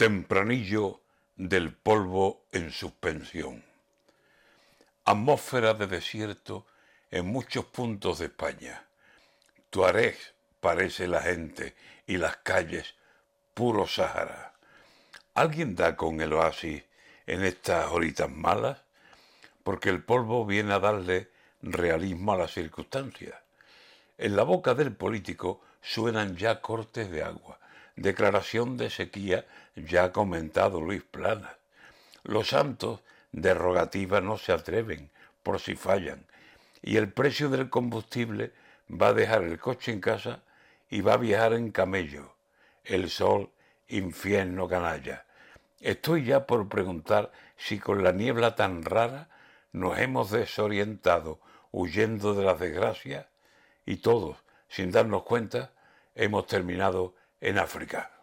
Tempranillo del polvo en suspensión. Atmósfera de desierto en muchos puntos de España. Tuareg parece la gente y las calles puro Sahara. ¿Alguien da con el oasis en estas horitas malas? Porque el polvo viene a darle realismo a las circunstancias. En la boca del político suenan ya cortes de agua Declaración de sequía ya ha comentado Luis Plana. Los santos de rogativa no se atreven por si fallan. Y el precio del combustible va a dejar el coche en casa y va a viajar en camello. El sol, infierno canalla. Estoy ya por preguntar si con la niebla tan rara nos hemos desorientado huyendo de las desgracias y todos, sin darnos cuenta, hemos terminado en África.